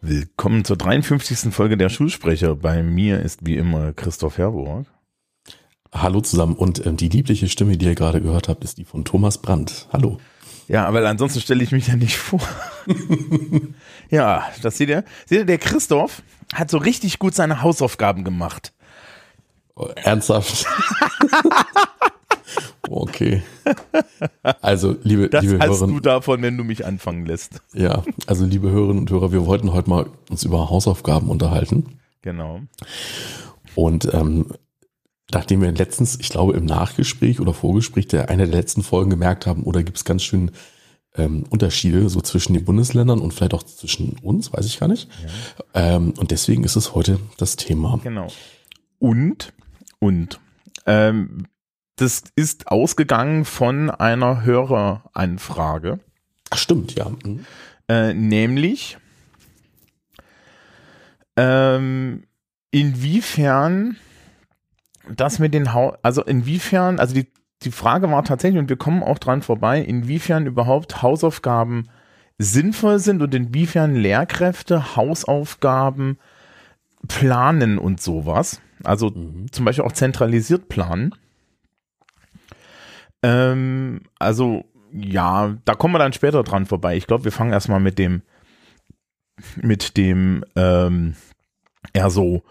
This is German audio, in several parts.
Willkommen zur 53. Folge der Schulsprecher. Bei mir ist wie immer Christoph Herburg. Hallo zusammen und ähm, die liebliche Stimme, die ihr gerade gehört habt, ist die von Thomas Brandt. Hallo. Ja, aber ansonsten stelle ich mich ja nicht vor. ja, das seht ihr. Seht ihr, der Christoph hat so richtig gut seine Hausaufgaben gemacht. Oh, ernsthaft? okay. Also, liebe, Das liebe hast Hörerinnen, du davon, wenn du mich anfangen lässt. ja, also liebe Hörerinnen und Hörer, wir wollten heute mal uns über Hausaufgaben unterhalten. Genau. Und ähm, nachdem wir letztens, ich glaube im Nachgespräch oder Vorgespräch der einer der letzten Folgen gemerkt haben, oder gibt es ganz schön ähm, Unterschiede so zwischen den Bundesländern und vielleicht auch zwischen uns, weiß ich gar nicht. Ähm, und deswegen ist es heute das Thema. Genau. Und, und, ähm, das ist ausgegangen von einer Höreranfrage, Ach, stimmt, ja. Mhm. äh, nämlich, ähm, inwiefern das mit den Hau also inwiefern, also die, die Frage war tatsächlich, und wir kommen auch dran vorbei, inwiefern überhaupt Hausaufgaben sinnvoll sind und inwiefern Lehrkräfte Hausaufgaben planen und sowas. Also Mhm. zum Beispiel auch zentralisiert planen. Ähm, also ja, da kommen wir dann später dran vorbei. Ich glaube, wir fangen erstmal mit dem, mit dem ähm, eher so,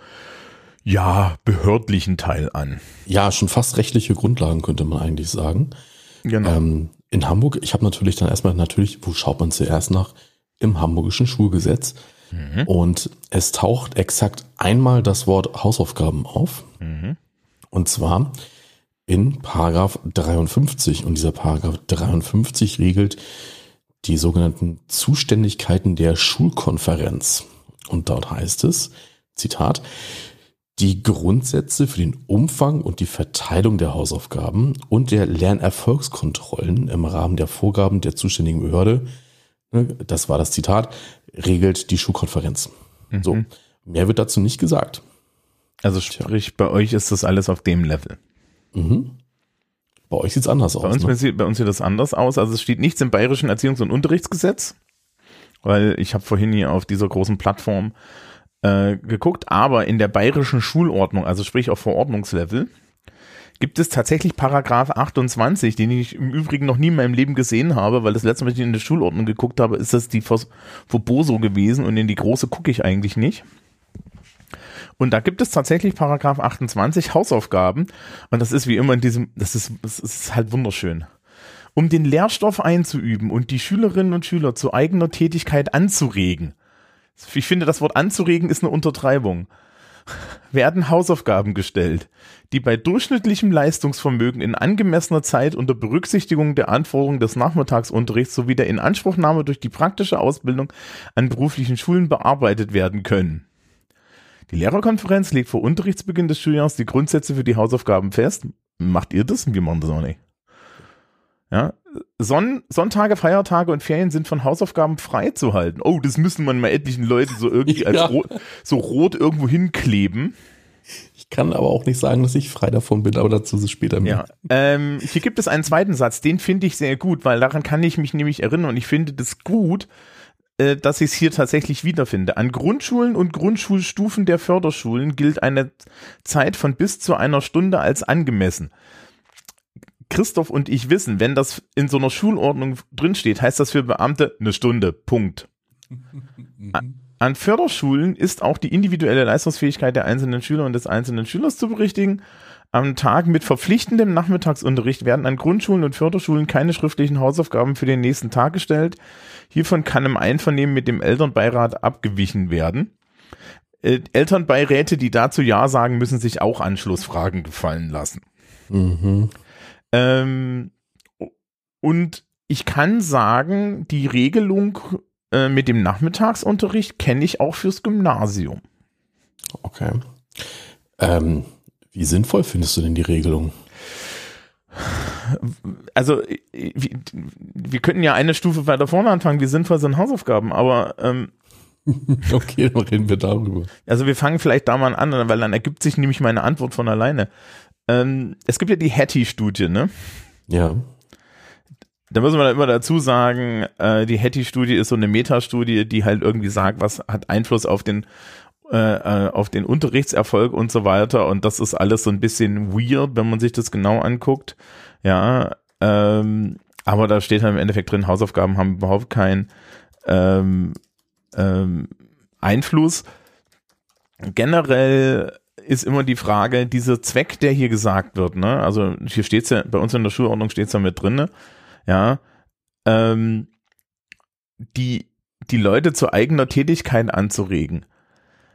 ja, behördlichen Teil an. Ja, schon fast rechtliche Grundlagen könnte man eigentlich sagen. Genau. Ähm, in Hamburg, ich habe natürlich dann erstmal natürlich, wo schaut man zuerst nach? Im hamburgischen Schulgesetz. Mhm. Und es taucht exakt einmal das Wort Hausaufgaben auf. Mhm. Und zwar in Paragraph 53. Und dieser Paragraph 53 regelt die sogenannten Zuständigkeiten der Schulkonferenz. Und dort heißt es, Zitat, die Grundsätze für den Umfang und die Verteilung der Hausaufgaben und der Lernerfolgskontrollen im Rahmen der Vorgaben der zuständigen Behörde, ne, das war das Zitat, regelt die Schulkonferenz. So, mehr wird dazu nicht gesagt. Also sprich, bei euch ist das alles auf dem Level. Mhm. Bei euch sieht's anders Bei aus. uns, Ne? sieht, bei uns sieht das anders aus. Also es steht nichts im Bayerischen Erziehungs- und Unterrichtsgesetz, weil ich habe vorhin hier auf dieser großen Plattform äh, geguckt, aber in der bayerischen Schulordnung, also sprich auf Verordnungslevel, gibt es tatsächlich Paragraph 28, den ich im Übrigen noch nie in meinem Leben gesehen habe, weil das letzte Mal, als ich in der Schulordnung geguckt habe, ist das die Verboso gewesen und in die große gucke ich eigentlich nicht. Und da gibt es tatsächlich Paragraph 28 Hausaufgaben. Und das ist wie immer in diesem, das ist, das ist halt wunderschön. Um den Lehrstoff einzuüben und die Schülerinnen und Schüler zu eigener Tätigkeit anzuregen. Ich finde, das Wort anzuregen ist eine Untertreibung. Werden Hausaufgaben gestellt, die bei durchschnittlichem Leistungsvermögen in angemessener Zeit unter Berücksichtigung der Anforderungen des Nachmittagsunterrichts sowie der Inanspruchnahme durch die praktische Ausbildung an beruflichen Schulen bearbeitet werden können. Die Lehrerkonferenz legt vor Unterrichtsbeginn des Schuljahres die Grundsätze für die Hausaufgaben fest. Macht ihr das? Wir machen das auch nicht. Ja, Sonn Sonntage, Feiertage und Ferien sind von Hausaufgaben freizuhalten. Oh, das müssen man mal etlichen Leuten so irgendwie als Ja. rot, so rot irgendwo hinkleben. Ich kann aber auch nicht sagen, dass ich frei davon bin, aber dazu ist es später mehr. Ja. Ähm, hier gibt es einen zweiten Satz, den finde ich sehr gut, weil daran kann ich mich nämlich erinnern und ich finde das gut, äh, dass ich es hier tatsächlich wiederfinde. An Grundschulen und Grundschulstufen der Förderschulen gilt eine Zeit von bis zu einer Stunde als angemessen. Christoph und ich wissen, wenn das in so einer Schulordnung drinsteht, heißt das für Beamte eine Stunde. Punkt. An Förderschulen ist auch die individuelle Leistungsfähigkeit der einzelnen Schüler und des einzelnen Schülers zu berichtigen. Am Tag mit verpflichtendem Nachmittagsunterricht werden an Grundschulen und Förderschulen keine schriftlichen Hausaufgaben für den nächsten Tag gestellt. Hiervon kann im Einvernehmen mit dem Elternbeirat abgewichen werden. Äh, Elternbeiräte, die dazu Ja sagen, müssen sich auch Anschlussfragen gefallen lassen. Mhm. Ähm, und ich kann sagen, die Regelung äh, mit dem Nachmittagsunterricht kenne ich auch fürs Gymnasium. Okay. Ähm, wie sinnvoll findest du denn die Regelung? Also, äh, wir, wir könnten ja eine Stufe weiter vorne anfangen, wie sinnvoll sind Hausaufgaben, aber ähm, Okay, dann reden wir darüber. also wir fangen vielleicht da mal an, weil dann ergibt sich nämlich meine Antwort von alleine. Ähm, es gibt ja die Hattie-Studie, ne? Ja. Da muss man immer dazu sagen, äh, die Hattie-Studie ist so eine Metastudie, die halt irgendwie sagt, was hat Einfluss auf den äh, äh, auf den Unterrichtserfolg und so weiter. Und das ist alles so ein bisschen weird, wenn man sich das genau anguckt. Ja, ähm, aber da steht halt im Endeffekt drin, Hausaufgaben haben überhaupt keinen ähm, ähm, Einfluss. Generell ist immer die Frage, dieser Zweck, der hier gesagt wird, ne? Also hier steht's ja, bei uns in der Schulordnung steht's ja mit drin, ja, ähm, die, die Leute zu eigener Tätigkeit anzuregen.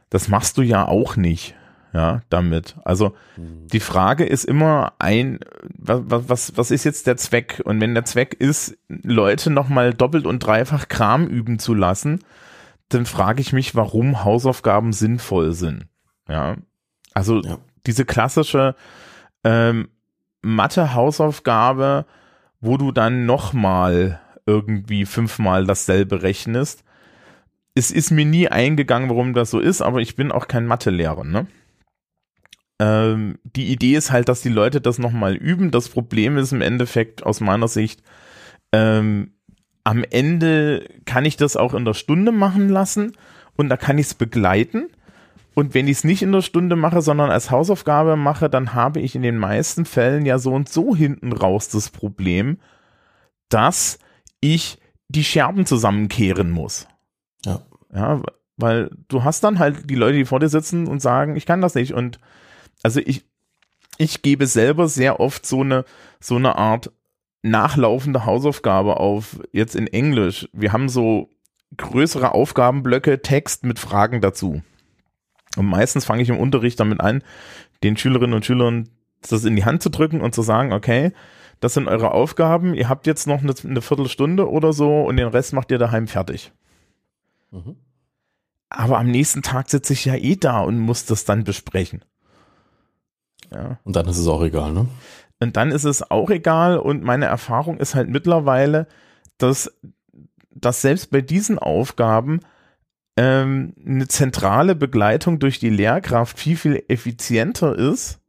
Das machst du ja auch nicht, ja, damit. Also Mhm. die Frage ist immer ein, was, was, was ist jetzt der Zweck? Und wenn der Zweck ist, Leute nochmal doppelt und dreifach Kram üben zu lassen, dann frage ich mich, warum Hausaufgaben sinnvoll sind. Ja, also Ja. diese klassische ähm, Mathe-Hausaufgabe, wo du dann nochmal irgendwie fünfmal dasselbe rechnest. Es ist mir nie eingegangen, warum das so ist, aber ich bin auch kein Mathelehrer, ne? Ähm, die Idee ist halt, dass die Leute das nochmal üben. Das Problem ist im Endeffekt aus meiner Sicht, ähm, am Ende kann ich das auch in der Stunde machen lassen und da kann ich es begleiten. Und wenn ich es nicht in der Stunde mache, sondern als Hausaufgabe mache, dann habe ich in den meisten Fällen ja so und so hinten raus das Problem, dass ich die Scherben zusammenkehren muss. Ja. Ja, weil du hast dann halt die Leute, die vor dir sitzen und sagen, ich kann das nicht. Und also ich, ich gebe selber sehr oft so eine, so eine Art nachlaufende Hausaufgabe auf, jetzt in Englisch. Wir haben so größere Aufgabenblöcke, Text mit Fragen dazu. Und meistens fange ich im Unterricht damit an, den Schülerinnen und Schülern das in die Hand zu drücken und zu sagen, okay, das sind eure Aufgaben, ihr habt jetzt noch eine, eine Viertelstunde oder so und den Rest macht ihr daheim fertig. Mhm. Aber am nächsten Tag sitze ich ja eh da und muss das dann besprechen. Ja. Und dann ist es auch egal, ne? Und dann ist es auch egal und meine Erfahrung ist halt mittlerweile, dass, dass selbst bei diesen Aufgaben ähm, eine zentrale Begleitung durch die Lehrkraft viel, viel effizienter ist.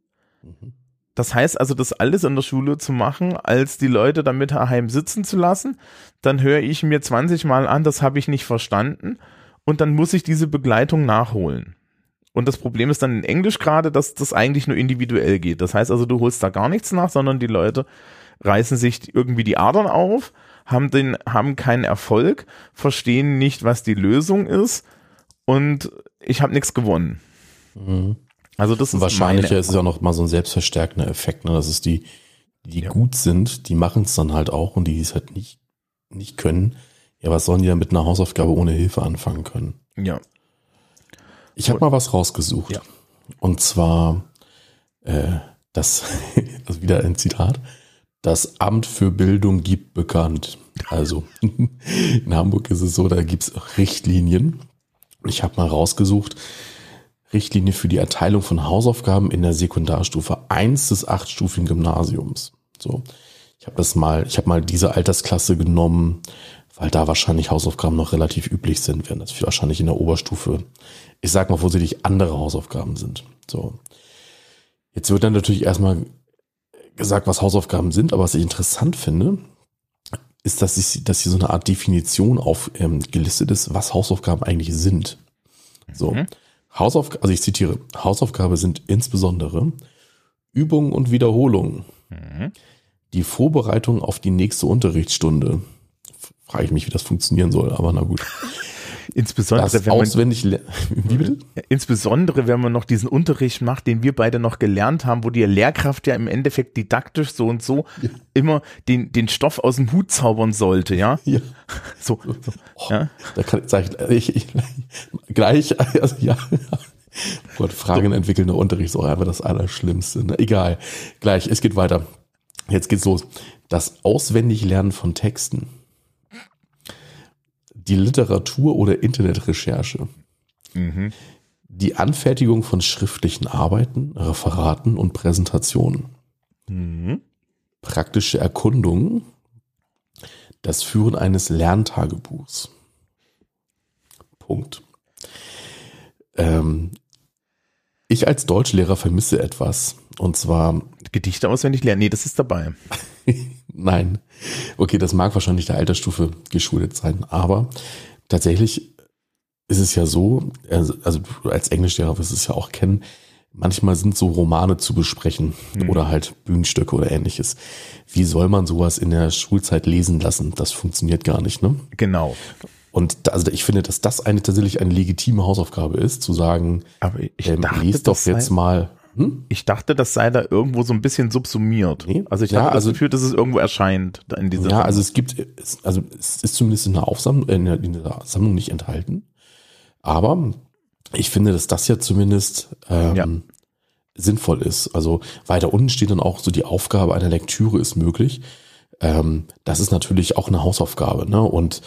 Mhm. Das heißt also, das alles in der Schule zu machen, als die Leute damit daheim sitzen zu lassen. Dann höre ich mir 20 Mal an, das habe ich nicht verstanden. Und dann muss ich diese Begleitung nachholen. Und das Problem ist dann in Englisch gerade, dass das eigentlich nur individuell geht. Das heißt also, du holst da gar nichts nach, sondern die Leute reißen sich irgendwie die Adern auf, haben den, haben keinen Erfolg, verstehen nicht, was die Lösung ist und ich habe nichts gewonnen. Mhm. Also das ist Wahrscheinlich ist es auch noch mal so ein selbstverstärkender Effekt, ne? dass es die, die Ja. gut sind, die machen es dann halt auch und die es halt nicht, nicht können. Ja, was sollen die dann mit einer Hausaufgabe ohne Hilfe anfangen können? Ja. Ich habe mal was rausgesucht. Ja. Und zwar äh, das, also wieder ein Zitat. Das Amt für Bildung gibt bekannt. Also in Hamburg ist es so, da gibt's Richtlinien. Ich habe mal rausgesucht, Richtlinie für die Erteilung von Hausaufgaben in der Sekundarstufe 1 des achtstufigen Gymnasiums. So, ich habe das mal, ich habe mal diese Altersklasse genommen, weil da wahrscheinlich Hausaufgaben noch relativ üblich sind, während das wahrscheinlich in der Oberstufe, ich sag mal vorsichtig, andere Hausaufgaben sind. So. Jetzt wird dann natürlich erstmal gesagt, was Hausaufgaben sind, aber was ich interessant finde, ist, dass, ich, dass hier so eine Art Definition auf ähm, gelistet ist, was Hausaufgaben eigentlich sind. So. Mhm. Hausaufgabe, also ich zitiere, Hausaufgabe sind insbesondere Übungen und Wiederholungen, Mhm. die Vorbereitung auf die nächste Unterrichtsstunde. Frage ich mich, wie das funktionieren soll, aber na gut. Insbesondere, Das wenn man, auswendig, wie bitte? insbesondere, wenn man noch diesen Unterricht macht, den wir beide noch gelernt haben, wo die Lehrkraft ja im Endeffekt didaktisch so und so immer den, den Stoff aus dem Hut zaubern sollte, ja? Ja. So, so ja? Da kann ich, ich, ich gleich, also ja. Gott, Fragen entwickelnder Unterricht ist auch einfach das Allerschlimmste. Ne? Egal. Gleich, es geht weiter. Jetzt geht's los. Das Auswendiglernen von Texten. Die Literatur- oder Internetrecherche. Mhm. Die Anfertigung von schriftlichen Arbeiten, Referaten und Präsentationen. Mhm. Praktische Erkundungen. Das Führen eines Ich als Deutschlehrer vermisse etwas. Und zwar. Gedichte auswendig lernen. Nee, das ist dabei. Nein. Okay, das mag wahrscheinlich der Altersstufe geschuldet sein. Aber tatsächlich ist es ja so, also, also du als Englischlehrer wirst es ja auch kennen, manchmal sind so Romane zu besprechen mhm. oder halt Bühnenstücke oder ähnliches. Wie soll man sowas in der Schulzeit lesen lassen? Das funktioniert gar nicht, ne? Genau. Und da, also ich finde, dass das eine tatsächlich eine legitime Hausaufgabe ist, zu sagen, aber ich ähm, dachte, lies doch jetzt mal. Hm? Ich dachte, das sei da irgendwo so ein bisschen subsumiert. Nee? Also ich ja, habe also, das Gefühl, dass es irgendwo erscheint in dieser. Ja, Sammlung. also es gibt, also es ist zumindest in der Aufsammlung, in der, in der Sammlung nicht enthalten. Aber ich finde, dass das ja zumindest ähm, ja. sinnvoll ist. Also weiter unten steht dann auch so die Aufgabe einer Lektüre ist möglich. Ähm, das ist natürlich auch eine Hausaufgabe, ne? Und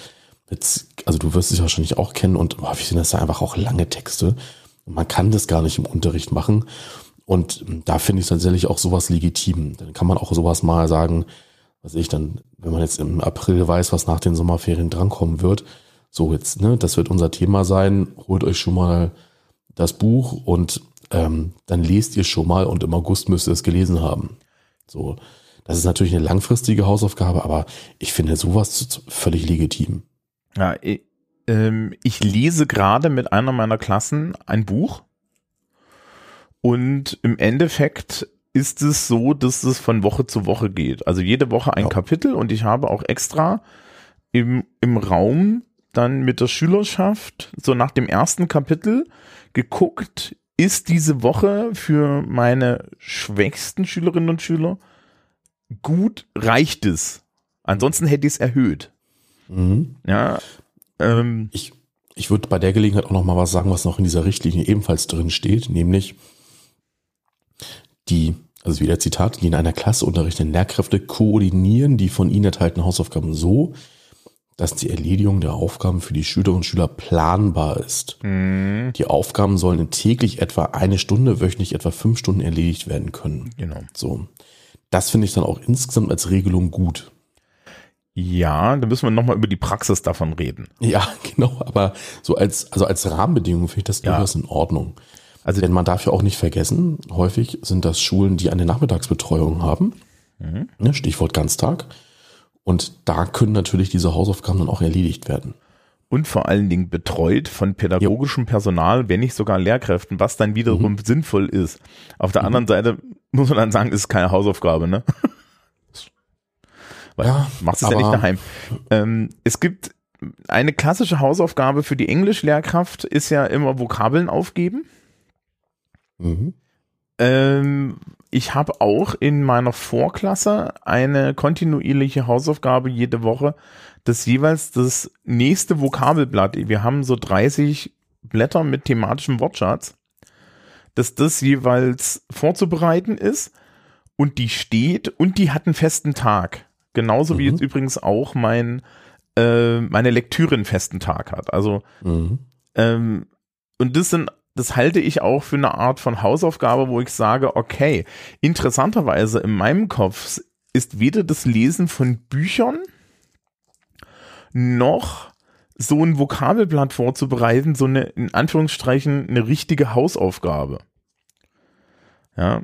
jetzt, also du wirst es wahrscheinlich auch kennen und häufig sind das ja einfach auch lange Texte. Und man kann das gar nicht im Unterricht machen. Und da finde ich tatsächlich auch sowas legitim. Dann kann man auch sowas mal sagen, was ich dann, wenn man jetzt im April weiß, was nach den Sommerferien drankommen wird, so jetzt, ne, das wird unser Thema sein, holt euch schon mal das Buch und ähm, dann lest ihr schon mal und im August müsst ihr es gelesen haben. So, das ist natürlich eine langfristige Hausaufgabe, aber ich finde sowas völlig legitim. Ja, ich, ähm, ich lese gerade mit einer meiner Klassen ein Buch und im Endeffekt ist es so, dass es von Woche zu Woche geht. Also jede Woche ein ja. Kapitel und ich habe auch extra im, im Raum dann mit der Schülerschaft so nach dem ersten Kapitel geguckt, ist diese Woche für meine schwächsten Schülerinnen und Schüler gut, reicht es. Ansonsten hätte ich es erhöht. Mhm. Ja. Ähm, ich ich würde bei der Gelegenheit auch noch mal was sagen, was noch in dieser Richtlinie ebenfalls drin steht, nämlich die, also wieder Zitat, die in einer Klasse unterrichtenden Lehrkräfte koordinieren die von ihnen erteilten Hausaufgaben so, dass die Erledigung der Aufgaben für die Schülerinnen und Schüler planbar ist. Mhm. Die Aufgaben sollen in täglich etwa eine Stunde, wöchentlich etwa fünf Stunden erledigt werden können. Genau. So. Das finde ich dann auch insgesamt als Regelung gut. Ja, da müssen wir nochmal über die Praxis davon reden. Ja, genau, aber so als, also als Rahmenbedingung finde ich das ja. durchaus in Ordnung. Also, Denn man darf ja auch nicht vergessen, häufig sind das Schulen, die eine Nachmittagsbetreuung haben. Mhm. Ne, Stichwort Ganztag. Und da können natürlich diese Hausaufgaben dann auch erledigt werden. Und vor allen Dingen betreut von pädagogischem Personal, wenn nicht sogar Lehrkräften, was dann wiederum mhm. sinnvoll ist. Auf der mhm. anderen Seite muss man dann sagen, ist keine Hausaufgabe, ne? Weil ja, machst es ja nicht daheim. Ähm, es gibt eine klassische Hausaufgabe für die Englischlehrkraft ist ja immer Vokabeln aufgeben. Mhm. Ähm, ich habe auch in meiner Vorklasse eine kontinuierliche Hausaufgabe jede Woche, das jeweils das nächste Vokabelblatt. Wir haben so 30 Blätter mit thematischem Wortschatz, dass das jeweils vorzubereiten ist und die steht und die hat einen festen Tag. Genauso mhm. wie jetzt übrigens auch mein äh, meine Lektüre einen festen Tag hat. Also mhm. ähm, und das sind das halte ich auch für eine Art von Hausaufgabe, wo ich sage, okay, interessanterweise in meinem Kopf ist weder das Lesen von Büchern noch so ein Vokabelblatt vorzubereiten, so eine, in Anführungsstrichen, eine richtige Hausaufgabe. Ja,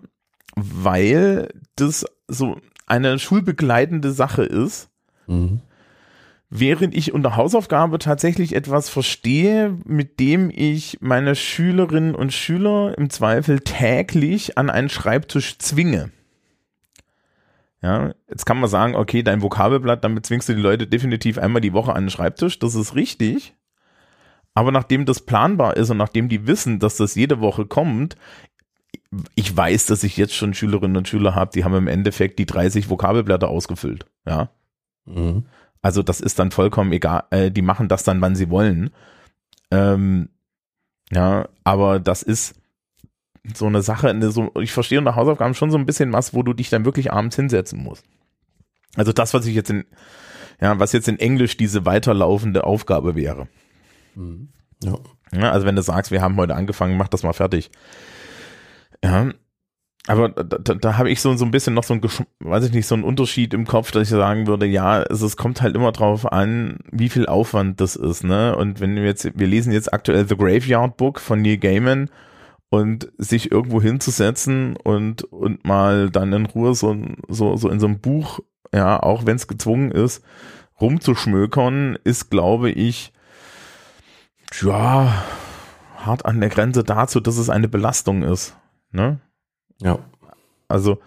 weil das so eine schulbegleitende Sache ist. Mhm während ich unter Hausaufgabe tatsächlich etwas verstehe, mit dem ich meine Schülerinnen und Schüler im Zweifel täglich an einen Schreibtisch zwinge. Ja, jetzt kann man sagen, okay, dein Vokabelblatt, damit zwingst du die Leute definitiv einmal die Woche an den Schreibtisch, das ist richtig. Aber nachdem das planbar ist und nachdem die wissen, dass das jede Woche kommt, ich weiß, dass ich jetzt schon Schülerinnen und Schüler habe, die haben im Endeffekt die 30 Vokabelblätter ausgefüllt. Ja. Mhm. Also das ist dann vollkommen egal, äh, die machen das dann, wann sie wollen. Ähm, ja, aber das ist so eine Sache, eine so, ich verstehe unter Hausaufgaben schon so ein bisschen was, wo du dich dann wirklich abends hinsetzen musst. Also das, was ich jetzt in, ja, was jetzt in Englisch diese weiterlaufende Aufgabe wäre. Mhm. Ja. ja. Also wenn du sagst, wir haben heute angefangen, mach das mal fertig. Ja, aber da, da, da habe ich so, so ein bisschen noch so ein, weiß ich nicht, so ein Unterschied im Kopf, dass ich sagen würde, ja, es, es kommt halt immer drauf an, wie viel Aufwand das ist, ne? Und wenn wir jetzt, wir lesen jetzt aktuell The Graveyard Book von Neil Gaiman und sich irgendwo hinzusetzen und, und mal dann in Ruhe so, so, so in so einem Buch, ja, auch wenn es gezwungen ist, rumzuschmökern, ist, glaube ich, ja, hart an der Grenze dazu, dass es eine Belastung ist. Ne? Ja. Also,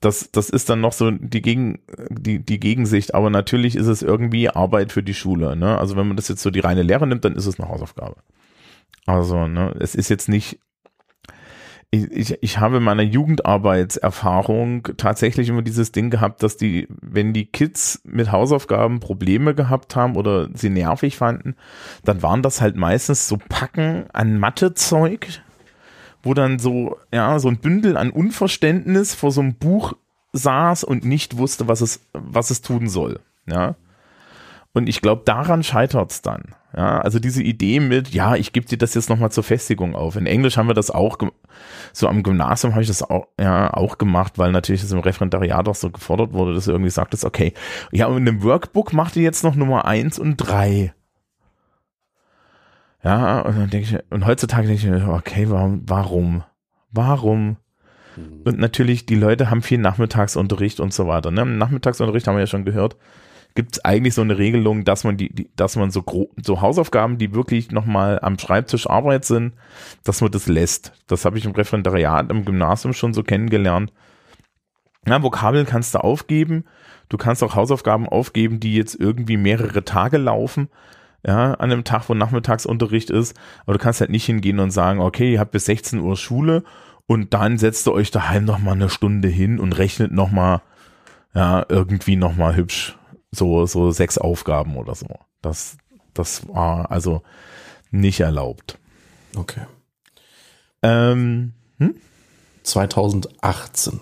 das, das ist dann noch so die, Gegen, die, die Gegensicht, aber natürlich ist es irgendwie Arbeit für die Schule. Ne? Also, wenn man das jetzt so die reine Lehre nimmt, dann ist es eine Hausaufgabe. Also, ne, es ist jetzt nicht ich, ich, ich habe in meiner Jugendarbeitserfahrung tatsächlich immer dieses Ding gehabt, dass die, wenn die Kids mit Hausaufgaben Probleme gehabt haben oder sie nervig fanden, dann waren das halt meistens so Packen an Mathezeug, wo dann so, ja, so ein Bündel an Unverständnis vor so einem Buch saß und nicht wusste, was es, was es tun soll. Ja. Und ich glaube, daran scheitert es dann. Ja, also diese Idee mit, ja, ich gebe dir das jetzt nochmal zur Festigung auf. In Englisch haben wir das auch, so am Gymnasium habe ich das auch, ja, auch gemacht, weil natürlich das im Referendariat auch so gefordert wurde, dass du irgendwie sagtest, okay, ja, und in dem Workbook macht ihr jetzt noch Nummer eins und drei. Ja, und dann denke ich, und heutzutage denke ich mir, okay, warum, warum? Warum? Mhm. Und natürlich, die Leute haben viel Nachmittagsunterricht und so weiter. Ne? Nachmittagsunterricht haben wir ja schon gehört gibt es eigentlich so eine Regelung, dass man die, die dass man so so Hausaufgaben, die wirklich nochmal am Schreibtisch Arbeit sind, dass man das lässt. Das habe ich im Referendariat im Gymnasium schon so kennengelernt. Ja, Vokabeln kannst du aufgeben. Du kannst auch Hausaufgaben aufgeben, die jetzt irgendwie mehrere Tage laufen. Ja, an einem Tag, wo Nachmittagsunterricht ist. Aber du kannst halt nicht hingehen und sagen, okay, ihr habt bis 16 Uhr Schule und dann setzt ihr euch daheim nochmal eine Stunde hin und rechnet nochmal, ja, irgendwie nochmal hübsch so, so sechs Aufgaben oder so. Das, das war also nicht erlaubt. Okay. Ähm, hm? 2018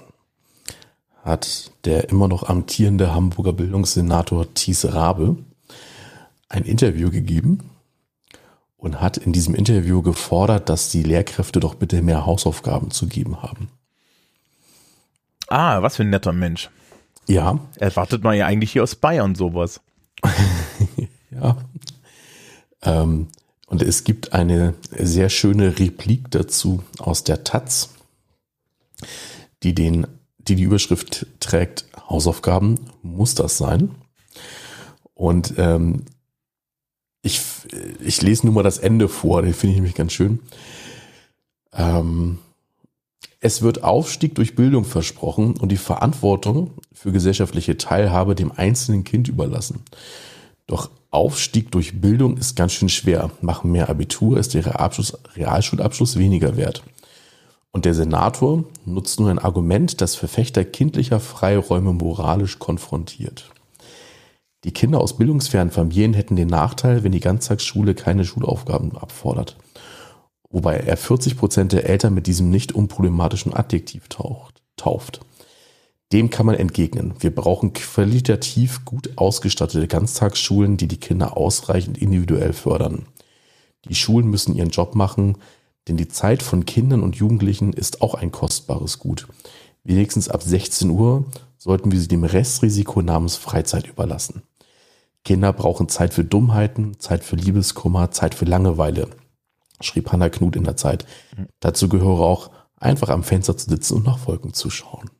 hat der immer noch amtierende Hamburger Bildungssenator Thies Rabe ein Interview gegeben und hat in diesem Interview gefordert, dass die Lehrkräfte doch bitte mehr Hausaufgaben zu geben haben. Ah, was für ein netter Mensch. Ja. Erwartet man ja eigentlich hier aus Bayern sowas. ja. Ähm, und es gibt eine sehr schöne Replik dazu aus der Taz, die den, die die Überschrift trägt, Hausaufgaben, muss das sein? Und ähm, ich, ich lese nur mal das Ende vor, den finde ich nämlich ganz schön. Ähm, es wird Aufstieg durch Bildung versprochen und die Verantwortung für gesellschaftliche Teilhabe dem einzelnen Kind überlassen. Doch Aufstieg durch Bildung ist ganz schön schwer. Machen mehr Abitur ist der Abschluss, Realschulabschluss weniger wert. Und der Senator nutzt nur ein Argument, das Verfechter kindlicher Freiräume moralisch konfrontiert. Die Kinder aus bildungsfernen Familien hätten den Nachteil, wenn die Ganztagsschule keine Schulaufgaben abfordert wobei er 40 Prozent der Eltern mit diesem nicht unproblematischen Adjektiv taucht, tauft. Dem kann man entgegnen. Wir brauchen qualitativ gut ausgestattete Ganztagsschulen, die die Kinder ausreichend individuell fördern. Die Schulen müssen ihren Job machen, denn die Zeit von Kindern und Jugendlichen ist auch ein kostbares Gut. Wenigstens ab 16 Uhr sollten wir sie dem Restrisiko namens Freizeit überlassen. Kinder brauchen Zeit für Dummheiten, Zeit für Liebeskummer, Zeit für Langeweile schrieb Hannah Knut in der Zeit. Mhm. Dazu gehöre auch, einfach am Fenster zu sitzen und nach Wolken zu schauen.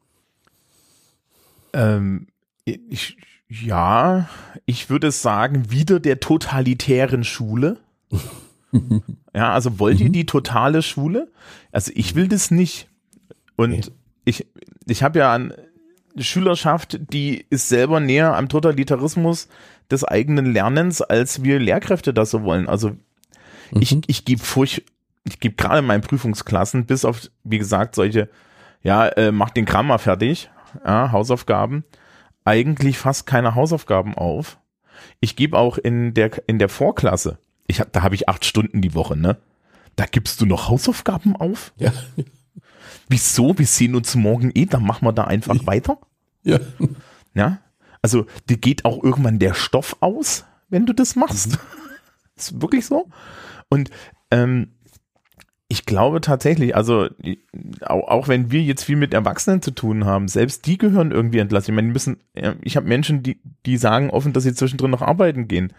Ähm, ich, ja, ich würde sagen, wieder der totalitären Schule. ja, also wollt ihr mhm. die totale Schule? Also ich will das nicht. Und nee. ich, ich habe ja eine Schülerschaft, die ist selber näher am Totalitarismus des eigenen Lernens, als wir Lehrkräfte das so wollen. Also Mhm. Ich, ich gebe furcht, ich gebe gerade in meinen Prüfungsklassen, bis auf, wie gesagt, solche, ja, äh, mach den Kram mal fertig, ja, Hausaufgaben, eigentlich fast keine Hausaufgaben auf. Ich gebe auch in der, in der Vorklasse, ich hab, da habe ich acht Stunden die Woche, ne? Da gibst du noch Hausaufgaben auf? Ja. Wieso? Wir sehen uns morgen eh, dann machen wir da einfach weiter. Ja. Ja. Also, dir geht auch irgendwann der Stoff aus, wenn du das machst. Mhm. Ist wirklich so? Und ähm, ich glaube tatsächlich, also auch, auch, wenn wir jetzt viel mit Erwachsenen zu tun haben, selbst die gehören irgendwie entlassen. Ich meine, die müssen, ich habe Menschen, die, die sagen offen, dass sie zwischendrin noch arbeiten gehen.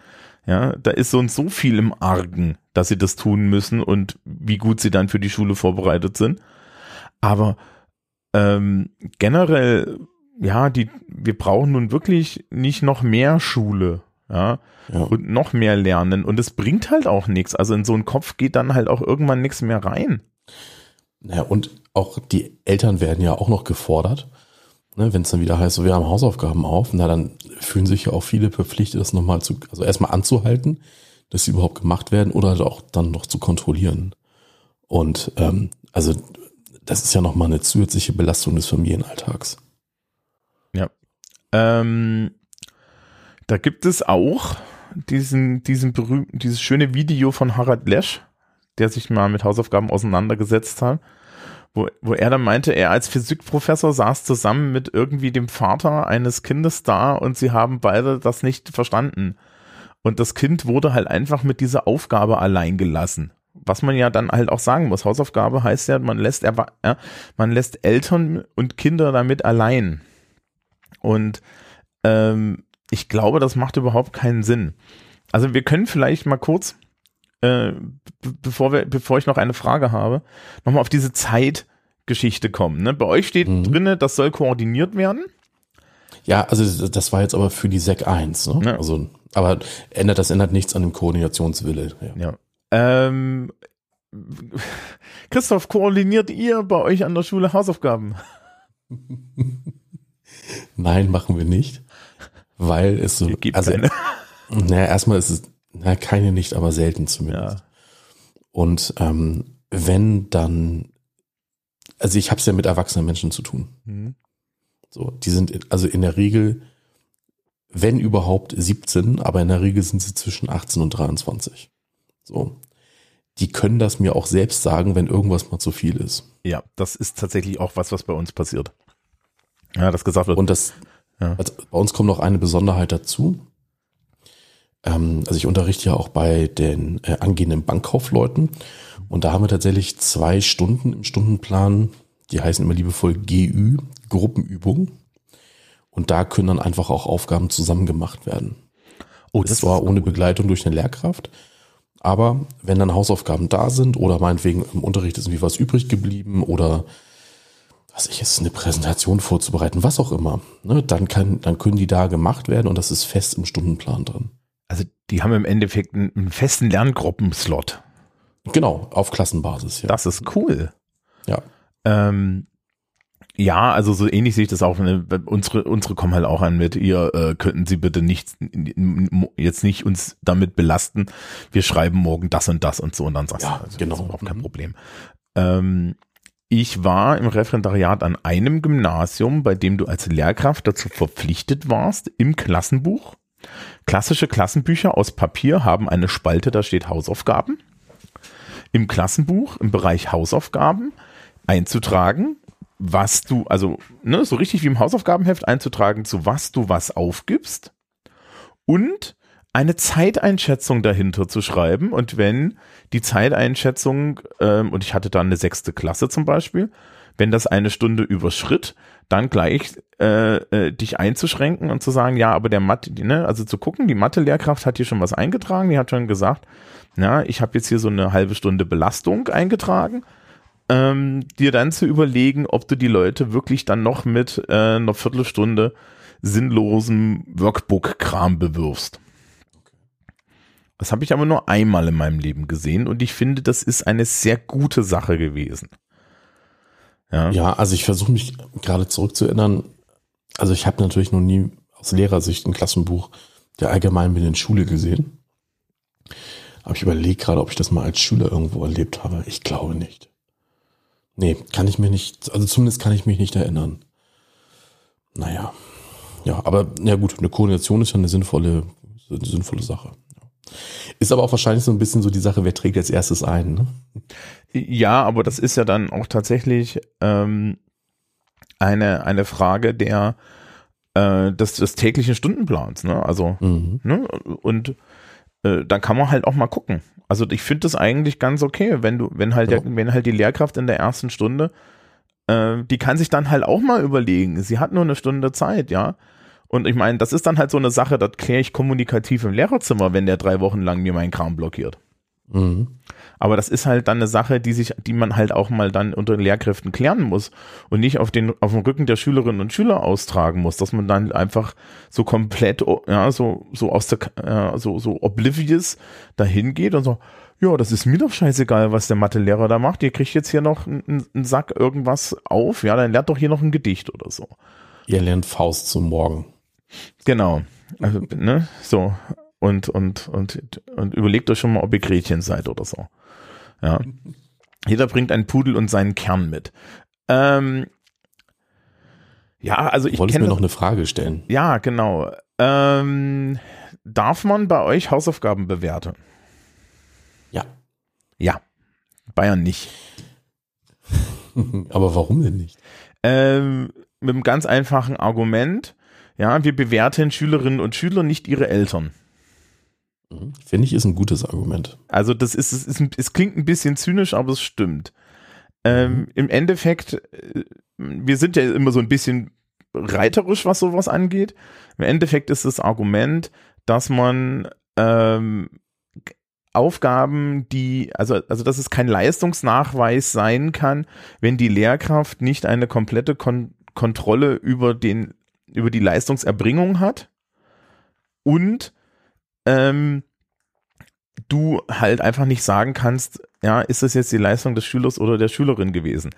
Ja, da ist so und so viel im Argen, dass sie das tun müssen und wie gut sie dann für die Schule vorbereitet sind. Aber ähm, generell, ja, die, wir brauchen nun wirklich nicht noch mehr Schule, ja, Ja. und noch mehr lernen. Und es bringt halt auch nichts. Also in so einen Kopf geht dann halt auch irgendwann nichts mehr rein. Ja, und auch die Eltern werden ja auch noch gefordert. Ne, Wenn es dann wieder heißt, so, wir haben Hausaufgaben auf, na dann fühlen sich ja auch viele verpflichtet, das nochmal zu, also erstmal anzuhalten, dass sie überhaupt gemacht werden oder halt auch dann noch zu kontrollieren. Und ähm, also das ist ja nochmal eine zusätzliche Belastung des Familienalltags. Ähm, da gibt es auch diesen, diesen berühmten, dieses schöne Video von Harald Lesch, der sich mal mit Hausaufgaben auseinandergesetzt hat, wo, wo er dann meinte, er als Physikprofessor saß zusammen mit irgendwie dem Vater eines Kindes da und sie haben beide das nicht verstanden. Und das Kind wurde halt einfach mit dieser Aufgabe allein gelassen. Was man ja dann halt auch sagen muss. Hausaufgabe heißt ja, man lässt, man lässt Eltern und Kinder damit allein. Und ähm, ich glaube, das macht überhaupt keinen Sinn. Also wir können vielleicht mal kurz, äh, be- bevor, wir, bevor ich noch eine Frage habe, nochmal auf diese Zeitgeschichte kommen. Ne? Bei euch steht Mhm. drinne, das soll koordiniert werden. Ja, also das war jetzt aber für die SEC 1, ne? Ja. Also, aber ändert, das ändert nichts an dem Koordinationswille. Ja. Ja. Ähm, Christoph, koordiniert ihr bei euch an der Schule Hausaufgaben? Nein, machen wir nicht. Weil es so, gebt also, keine. naja, erstmal ist es, na, keine nicht, aber selten zumindest. Ja. Und ähm, wenn dann, also ich habe es ja mit erwachsenen Menschen zu tun. Mhm. So, die sind in- also in der Regel, wenn überhaupt 17, aber in der Regel sind sie zwischen 18 und 23. So. Die können das mir auch selbst sagen, wenn irgendwas mal zu viel ist. ja, das ist tatsächlich auch was, was bei uns passiert. Ja, das gesagt wird. Und das, Ja. also bei uns kommt noch eine Besonderheit dazu. Ähm, also ich unterrichte ja auch bei den äh, angehenden Bankkaufleuten. Und da haben wir tatsächlich zwei Stunden im Stundenplan, die heißen immer liebevoll GÜ, Gruppenübung. Und da können dann einfach auch Aufgaben zusammen gemacht werden. oh, Das war ohne Begleitung durch eine Lehrkraft. Aber wenn dann Hausaufgaben da sind oder meinetwegen im Unterricht ist irgendwie was übrig geblieben oder was ich jetzt eine Präsentation vorzubereiten, was auch immer, ne, dann kann, dann können die da gemacht werden und das ist fest im Stundenplan drin. Also die haben im Endeffekt einen, einen festen Lerngruppenslot. Genau, auf Klassenbasis, ja. Das ist cool. Ja. Ähm, ja, also so ähnlich sehe ich das auch. Ne? Unsere, unsere kommen halt auch an mit, ihr äh, könnten Sie bitte nicht jetzt nicht uns damit belasten. Wir schreiben morgen das und das und so und dann sagst Ja, du, also, genau. das ist überhaupt kein Mhm. Problem. Ähm, ich war im Referendariat an einem Gymnasium, bei dem du als Lehrkraft dazu verpflichtet warst, im Klassenbuch. Klassische Klassenbücher aus Papier haben eine Spalte, da steht Hausaufgaben. Im Klassenbuch, im Bereich Hausaufgaben, einzutragen, was du, also ne, so richtig wie im Hausaufgabenheft einzutragen, zu was du was aufgibst und eine Zeiteinschätzung dahinter zu schreiben. Und wenn die Zeiteinschätzung, ähm, und ich hatte da eine sechste Klasse zum Beispiel, wenn das eine Stunde überschritt, dann gleich äh, äh, dich einzuschränken und zu sagen, ja, aber der Mathe, ne, also zu gucken, die Mathe-Lehrkraft hat hier schon was eingetragen, die hat schon gesagt, na, ich habe jetzt hier so eine halbe Stunde Belastung eingetragen, ähm, dir dann zu überlegen, ob du die Leute wirklich dann noch mit äh, einer Viertelstunde sinnlosem Workbook-Kram bewirfst. Das habe ich aber nur einmal in meinem Leben gesehen und ich finde, das ist eine sehr gute Sache gewesen. Ja, Ja, also ich versuche mich gerade zurückzuerinnern. Also ich habe natürlich noch nie aus Lehrersicht ein Klassenbuch der allgemeinbildenden Schule gesehen. Aber ich überlege gerade, ob ich das mal als Schüler irgendwo erlebt habe. Ich glaube nicht. Nee, kann ich mir nicht, also zumindest kann ich mich nicht erinnern. Naja. Ja, aber ja gut, eine Koordination ist ja eine sinnvolle, eine sinnvolle Sache. Ist aber auch wahrscheinlich so ein bisschen so die Sache, wer trägt als erstes ein, ne? Ja, aber das ist ja dann auch tatsächlich ähm, eine, eine Frage der äh, des, des täglichen Stundenplans. Ne? Also Mhm. ne? und äh, dann kann man halt auch mal gucken. Also ich finde das eigentlich ganz okay, wenn du, wenn halt, Ja. der, wenn halt die Lehrkraft in der ersten Stunde, äh, die kann sich dann halt auch mal überlegen. Sie hat nur eine Stunde Zeit, ja. Und ich meine, das ist dann halt so eine Sache, das kläre ich kommunikativ im Lehrerzimmer, wenn der drei Wochen lang mir meinen Kram blockiert. Mhm. Aber das ist halt dann eine Sache, die sich, die man halt auch mal dann unter Lehrkräften klären muss und nicht auf den, auf dem Rücken der Schülerinnen und Schüler austragen muss, dass man dann einfach so komplett, ja, so, so aus der, äh, so, so oblivious dahin geht und so, ja, das ist mir doch scheißegal, was der Mathelehrer da macht. Ihr kriegt jetzt hier noch einen, einen Sack irgendwas auf, ja, dann lernt doch hier noch ein Gedicht oder so. Ihr lernt Faust zum Morgen. Genau. Also, ne, so und, und, und, und überlegt euch schon mal, ob ihr Gretchen seid oder so. Ja. Jeder bringt einen Pudel und seinen Kern mit. Ähm, ja, also ich Wolltest mir noch eine Frage stellen. Ja, genau. Ähm, darf man bei euch Hausaufgaben bewerten? Ja. Ja. Bayern nicht. Aber warum denn nicht? Ähm, mit einem ganz einfachen Argument. Ja, wir bewerten Schülerinnen und Schüler, nicht ihre Eltern. Mhm. Finde ich, ist ein gutes Argument. Also das ist, es, ist, es klingt ein bisschen zynisch, aber es stimmt. Ähm, mhm. Im Endeffekt, äh, wir sind ja immer so ein bisschen reiterisch, was sowas angeht. Im Endeffekt ist das Argument, dass man ähm, Aufgaben, die, also, also dass es kein Leistungsnachweis sein kann, wenn die Lehrkraft nicht eine komplette Kon Kontrolle über den, über die Leistungserbringung hat und ähm, du halt einfach nicht sagen kannst, ja, ist das jetzt die Leistung des Schülers oder der Schülerin gewesen?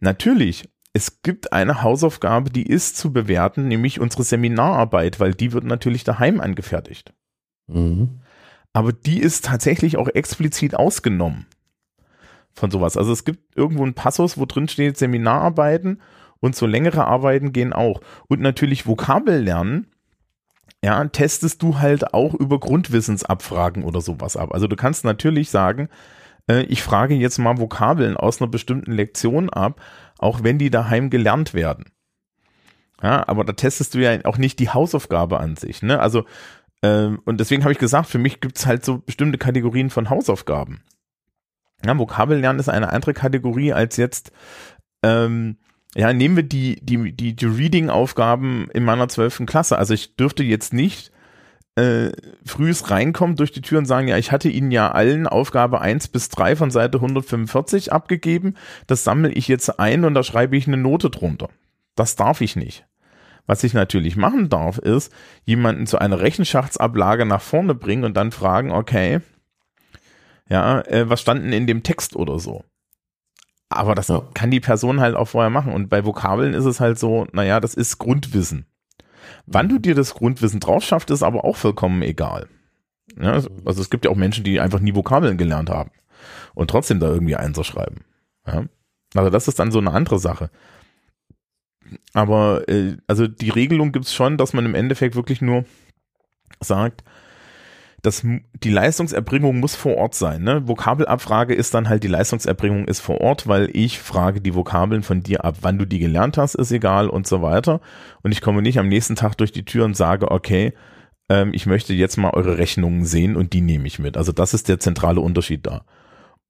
Natürlich, es gibt eine Hausaufgabe, die ist zu bewerten, nämlich unsere Seminararbeit, weil die wird natürlich daheim angefertigt. Mhm. Aber die ist tatsächlich auch explizit ausgenommen von sowas. Also es gibt irgendwo einen Passus, wo drin steht Seminararbeiten und so längere Arbeiten gehen auch. Und natürlich Vokabel lernen ja, testest du halt auch über Grundwissensabfragen oder sowas ab. Also du kannst natürlich sagen, äh, ich frage jetzt mal Vokabeln aus einer bestimmten Lektion ab, auch wenn die daheim gelernt werden. Ja, aber da testest du ja auch nicht die Hausaufgabe an sich. Ne? Also, ähm, und deswegen habe ich gesagt, für mich gibt es halt so bestimmte Kategorien von Hausaufgaben. Ja, Vokabellernen ist eine andere Kategorie als jetzt ähm, ja, nehmen wir die, die, die, die Reading-Aufgaben in meiner zwölften Klasse. Also ich dürfte jetzt nicht äh, frühs reinkommen durch die Tür und sagen, ja, ich hatte Ihnen ja allen Aufgabe 1 bis 3 von Seite 145 abgegeben. Das sammle ich jetzt ein und da schreibe ich eine Note drunter. Das darf ich nicht. Was ich natürlich machen darf, ist, jemanden zu einer Rechenschaftsablage nach vorne bringen und dann fragen, okay, ja, äh, was standen in dem Text oder so. Aber das ja. kann die Person halt auch vorher machen. Und bei Vokabeln ist es halt so, naja, das ist Grundwissen. Wann du dir das Grundwissen drauf schaffst, ist aber auch vollkommen egal. Ja, also es gibt ja auch Menschen, die einfach nie Vokabeln gelernt haben und trotzdem da irgendwie Einser schreiben. Ja? Also das ist dann so eine andere Sache. Aber äh, also die Regelung gibt es schon, dass man im Endeffekt wirklich nur sagt, das, die Leistungserbringung muss vor Ort sein. Ne? Vokabelabfrage ist dann halt, die Leistungserbringung ist vor Ort, weil ich frage die Vokabeln von dir ab, wann du die gelernt hast, ist egal und so weiter. Und ich komme nicht am nächsten Tag durch die Tür und sage, okay, ähm, ich möchte jetzt mal eure Rechnungen sehen und die nehme ich mit. Also das ist der zentrale Unterschied da.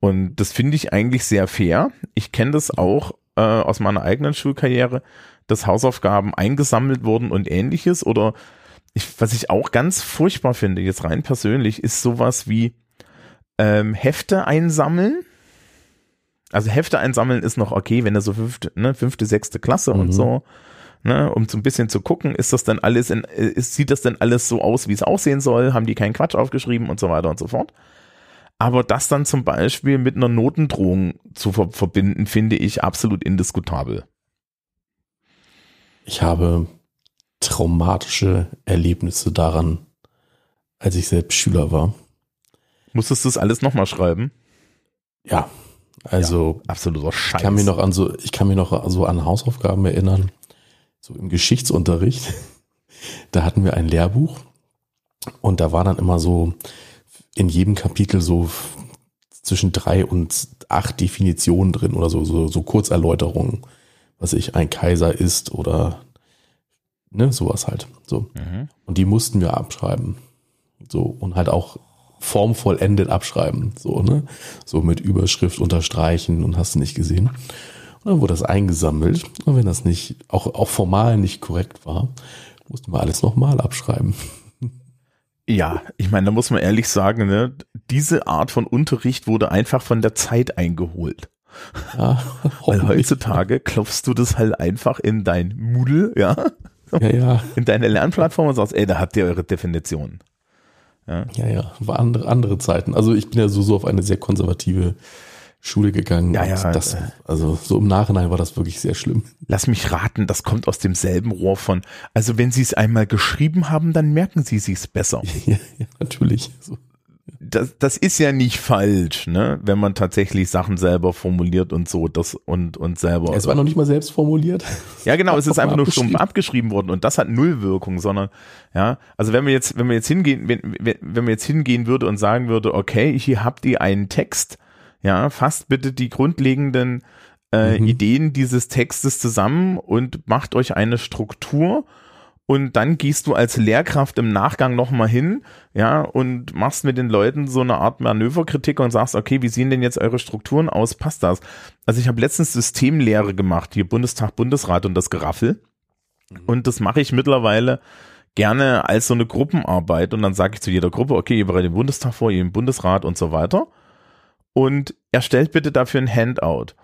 Und das finde ich eigentlich sehr fair. Ich kenne das auch äh, aus meiner eigenen Schulkarriere, dass Hausaufgaben eingesammelt wurden und ähnliches oder ich, was ich auch ganz furchtbar finde, jetzt rein persönlich, ist sowas wie ähm, Hefte einsammeln. Also Hefte einsammeln ist noch okay, wenn er so fünfte, ne, fünfte, sechste Klasse mhm. und so, ne, um so ein bisschen zu gucken, ist das denn alles in, ist, sieht das denn alles so aus, wie es aussehen soll? Haben die keinen Quatsch aufgeschrieben und so weiter und so fort? Aber das dann zum Beispiel mit einer Notendrohung zu ver verbinden, finde ich absolut indiskutabel. Ich habe traumatische Erlebnisse daran, als ich selbst Schüler war. Musstest du das alles nochmal schreiben? Ja, also ja, absoluter Scheiß. Ich kann mich noch an so, ich kann mich noch so an Hausaufgaben erinnern, so im Geschichtsunterricht. Da hatten wir ein Lehrbuch und da war dann immer so in jedem Kapitel so zwischen drei und acht Definitionen drin oder so, so, so Kurzerläuterungen, was ich ein Kaiser ist oder ne, sowas halt. So. Mhm. Und die mussten wir abschreiben. So, und halt auch formvollendet abschreiben. So, ne? So mit Überschrift unterstreichen und hast du nicht gesehen. Und dann wurde das eingesammelt. Und wenn das nicht, auch, auch formal nicht korrekt war, Mussten wir alles nochmal abschreiben. Ja, ich meine, da muss man ehrlich sagen, ne, diese Art von Unterricht wurde einfach von der Zeit eingeholt. Ja, Weil heutzutage klopfst du das halt einfach in dein Moodle, ja, ja, ja. in deine Lernplattform und sagst, ey, da habt ihr eure Definition. Ja, ja, ja war andere, andere Zeiten. Also ich bin ja so, so auf eine sehr konservative Schule gegangen. Ja, ja. Das, also so im Nachhinein war das wirklich sehr schlimm. Lass mich raten, das kommt aus demselben Rohr von, also wenn Sie es einmal geschrieben haben, dann merken Sie es besser. Ja, ja natürlich. So. Das, das ist ja nicht falsch, ne? Wenn man tatsächlich Sachen selber formuliert und so, das und, und selber. Es war noch nicht mal selbst formuliert. Ja, genau, es ist einfach nur stumpf abgeschrieben worden und das hat null Wirkung, sondern, ja, also wenn wir jetzt, wenn wir jetzt hingehen, wenn, wenn, wenn wir jetzt hingehen würde und sagen würde, okay, hier habt ihr einen Text, ja, fasst bitte die grundlegenden äh, mhm. Ideen dieses Textes zusammen und macht euch eine Struktur und dann gehst du als Lehrkraft im Nachgang nochmal hin, ja, und machst mit den Leuten so eine Art Manöverkritik und sagst, okay, wie sehen denn jetzt eure Strukturen aus? Passt das? Also ich habe letztens Systemlehre gemacht, hier Bundestag, Bundesrat und das Geraffel. Mhm. Und das mache ich mittlerweile gerne als so eine Gruppenarbeit und dann sage ich zu jeder Gruppe, okay, ihr bereitet den Bundestag vor, ihr im Bundesrat und so weiter. Und erstellt bitte dafür ein Handout.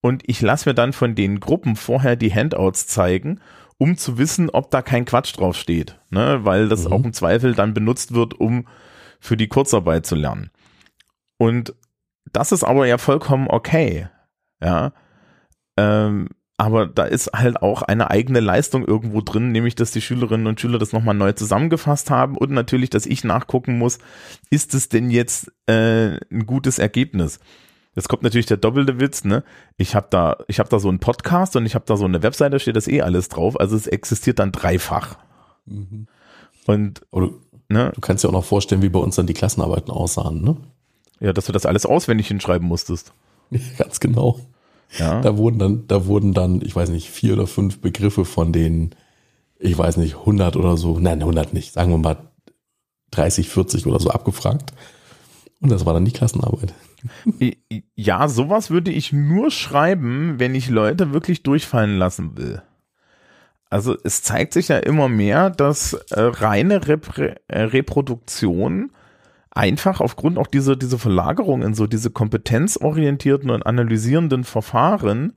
Und ich lasse mir dann von den Gruppen vorher die Handouts zeigen um zu wissen, ob da kein Quatsch drauf steht, ne? weil das mhm. auch im Zweifel dann benutzt wird, um für die Kurzarbeit zu lernen. Und das ist aber ja vollkommen okay, ja. Ähm, aber da ist halt auch eine eigene Leistung irgendwo drin, nämlich dass die Schülerinnen und Schüler das nochmal neu zusammengefasst haben und natürlich, dass ich nachgucken muss, ist es denn jetzt äh, ein gutes Ergebnis? Jetzt kommt natürlich der doppelte Witz, ne? Ich habe da, ich habe da so einen Podcast und ich habe da so eine Webseite, steht das eh alles drauf. Also es existiert dann dreifach. Mhm. Und du, ne? du kannst dir auch noch vorstellen, wie bei uns dann die Klassenarbeiten aussahen, ne? Ja, dass du das alles auswendig hinschreiben musstest. ganz genau. Ja. Da wurden dann, da wurden dann, ich weiß nicht, vier oder fünf Begriffe von den, ich weiß nicht, 100 oder so, nein, 100 nicht, sagen wir mal 30, 40 oder so abgefragt. Und das war dann die Klassenarbeit. Ja, sowas würde ich nur schreiben, wenn ich Leute wirklich durchfallen lassen will. Also es zeigt sich ja immer mehr, dass äh, reine Repre äh, Reproduktion einfach aufgrund auch dieser, dieser Verlagerung in so diese kompetenzorientierten und analysierenden Verfahren,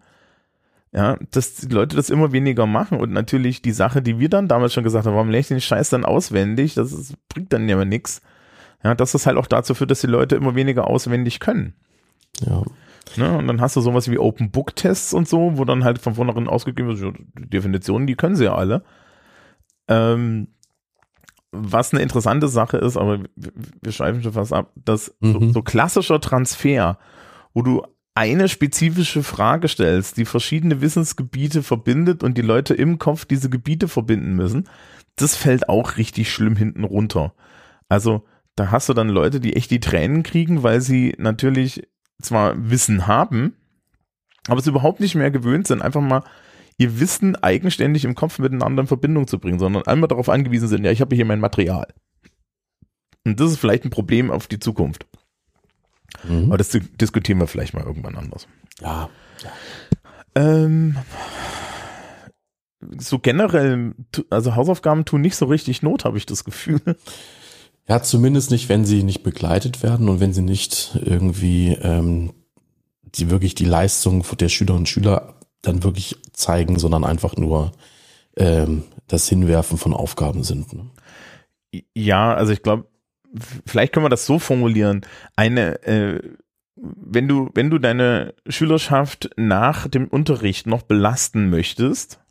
ja, dass die Leute das immer weniger machen. Und natürlich die Sache, die wir dann damals schon gesagt haben, warum lerne ich den Scheiß dann auswendig, das ist, bringt dann ja nichts ja, dass das halt auch dazu führt, dass die Leute immer weniger auswendig können. Ja. Ne, und dann hast du sowas wie Open Book Tests und so, wo dann halt von vornherein ausgegeben wird, die Definitionen, die können sie ja alle. Ähm, was eine interessante Sache ist, aber wir schreiben schon fast ab, dass mhm. so, so klassischer Transfer, wo du eine spezifische Frage stellst, die verschiedene Wissensgebiete verbindet und die Leute im Kopf diese Gebiete verbinden müssen, das fällt auch richtig schlimm hinten runter. Also da hast du dann Leute, die echt die Tränen kriegen, weil sie natürlich zwar Wissen haben, aber es überhaupt nicht mehr gewöhnt sind, einfach mal ihr Wissen eigenständig im Kopf miteinander in Verbindung zu bringen, sondern einmal darauf angewiesen sind, ja, ich habe hier mein Material. Und das ist vielleicht ein Problem auf die Zukunft. Mhm. Aber das diskutieren wir vielleicht mal irgendwann anders. Ja. Ähm, so generell, also Hausaufgaben tun nicht so richtig Not, habe ich das Gefühl. Ja, zumindest nicht, wenn sie nicht begleitet werden und wenn sie nicht irgendwie ähm, die wirklich die Leistung der Schülerinnen und Schüler dann wirklich zeigen, sondern einfach nur ähm, das Hinwerfen von Aufgaben sind. Ne? Ja, also ich glaube, vielleicht können wir das so formulieren. Eine, äh, wenn du, wenn du deine Schülerschaft nach dem Unterricht noch belasten möchtest,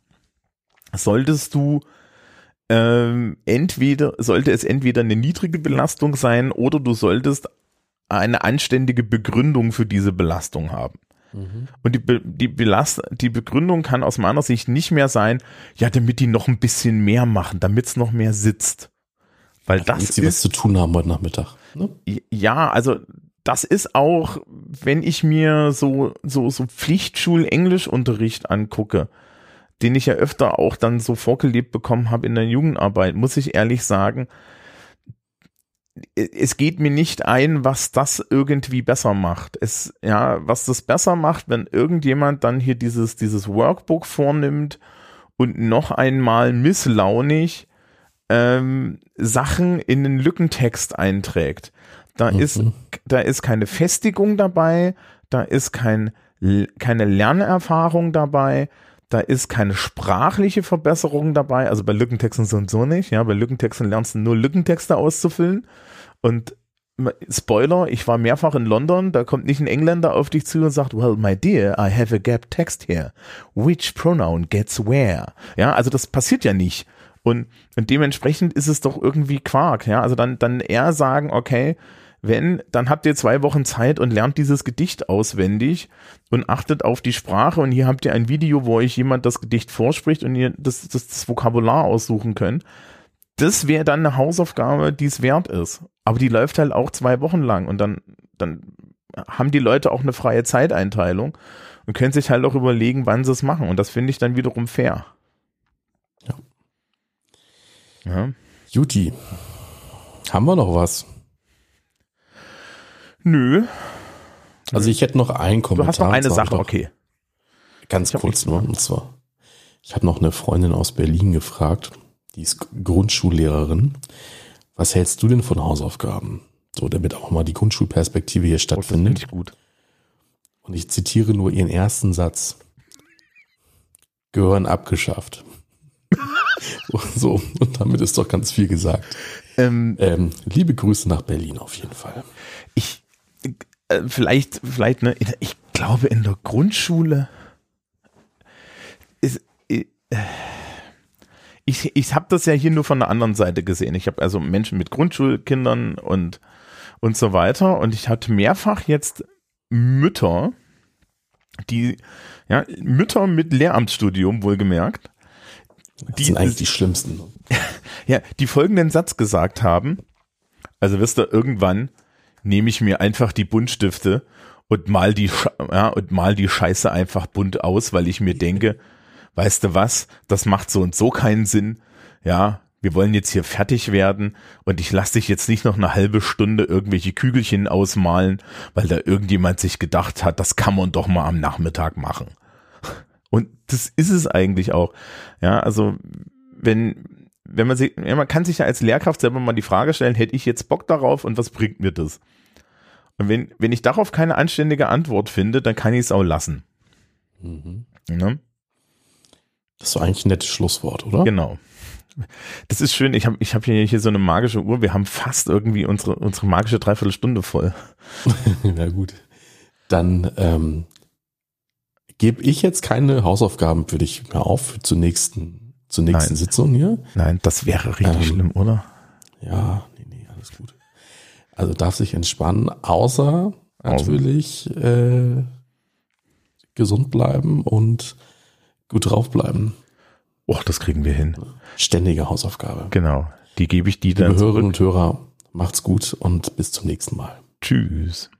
solltest du ähm, entweder sollte es entweder eine niedrige Belastung sein oder du solltest eine anständige Begründung für diese Belastung haben. Mhm. Und die, die, Belast die Begründung kann aus meiner Sicht nicht mehr sein, ja, damit die noch ein bisschen mehr machen, damit es noch mehr sitzt. Weil das damit sie ist, was zu tun haben heute Nachmittag. Ne? Ja, also das ist auch, wenn ich mir so, so, so Pflichtschul-Englischunterricht angucke, den ich ja öfter auch dann so vorgelebt bekommen habe in der Jugendarbeit, muss ich ehrlich sagen, es geht mir nicht ein, was das irgendwie besser macht. Es, ja, was das besser macht, wenn irgendjemand dann hier dieses, dieses Workbook vornimmt und noch einmal misslaunig ähm, Sachen in den Lückentext einträgt. Da mhm. ist, da ist keine Festigung dabei, da ist kein, keine Lernerfahrung dabei, da ist keine sprachliche Verbesserung dabei, also bei Lückentexten so und so nicht, ja, bei Lückentexten lernst du nur Lückentexte auszufüllen und Spoiler, ich war mehrfach in London, da kommt nicht ein Engländer auf dich zu und sagt, well, my dear, I have a gap text here. Which pronoun gets where? Ja, also das passiert ja nicht. Und, und dementsprechend ist es doch irgendwie Quark, ja. Also dann, dann eher sagen, okay, wenn, dann habt ihr zwei Wochen Zeit und lernt dieses Gedicht auswendig und achtet auf die Sprache und hier habt ihr ein Video, wo euch jemand das Gedicht vorspricht und ihr das, das, das Vokabular aussuchen könnt. Das wäre dann eine Hausaufgabe, die es wert ist. Aber die läuft halt auch zwei Wochen lang und dann, dann haben die Leute auch eine freie Zeiteinteilung und können sich halt auch überlegen, wann sie es machen. Und das finde ich dann wiederum fair. Ja. ja. Juti, haben wir noch was? Nö. Also ich hätte noch einen Kommentar. Du hast noch eine Sache, okay. Ganz kurz nur, und zwar, ich habe noch eine Freundin aus Berlin gefragt, die ist Grundschullehrerin. Was hältst du denn von Hausaufgaben? So, damit auch mal die Grundschulperspektive hier stattfindet. Oh, ich gut. Und ich zitiere nur ihren ersten Satz. Gehören abgeschafft. so, und damit ist doch ganz viel gesagt. Ähm, ähm, liebe Grüße nach Berlin auf jeden Fall. Ich, äh, vielleicht, vielleicht, ne, ich glaube in der Grundschule ist, äh, ich, ich habe das ja hier nur von der anderen Seite gesehen. Ich habe also Menschen mit Grundschulkindern und, und so weiter und ich hatte mehrfach jetzt Mütter, die, ja, Mütter mit Lehramtsstudium wohlgemerkt. Das die sind eigentlich die schlimmsten. ja, die folgenden Satz gesagt haben. Also wirst du irgendwann nehme ich mir einfach die Buntstifte und mal die, ja, und mal die Scheiße einfach bunt aus, weil ich mir denke, weißt du was, das macht so und so keinen Sinn. Ja, wir wollen jetzt hier fertig werden und ich lasse dich jetzt nicht noch eine halbe Stunde irgendwelche Kügelchen ausmalen, weil da irgendjemand sich gedacht hat, das kann man doch mal am Nachmittag machen. Und das ist es eigentlich auch. Ja, also wenn wenn man sich, ja, man kann sich ja als Lehrkraft selber mal die Frage stellen, hätte ich jetzt Bock darauf und was bringt mir das? Wenn, wenn ich darauf keine anständige Antwort finde, dann kann ich es auch lassen. Mhm. Ne? Das ist eigentlich ein nettes Schlusswort, oder? Genau. Das ist schön. Ich habe ich hab hier, hier so eine magische Uhr. Wir haben fast irgendwie unsere, unsere magische Dreiviertelstunde voll. Na gut. Dann ähm, gebe ich jetzt keine Hausaufgaben für dich mehr auf zur nächsten zur nächsten Nein. Sitzung hier. Nein, das wäre richtig ähm, schlimm, oder? Ja, nee, nee, alles gut. Also darf sich entspannen, außer natürlich äh, gesund bleiben und gut drauf bleiben. Och, das kriegen wir hin. Ständige Hausaufgabe. Genau. Die gebe ich die dann. Liebe Hörerinnen und Hörer, macht's gut und bis zum nächsten Mal. Tschüss.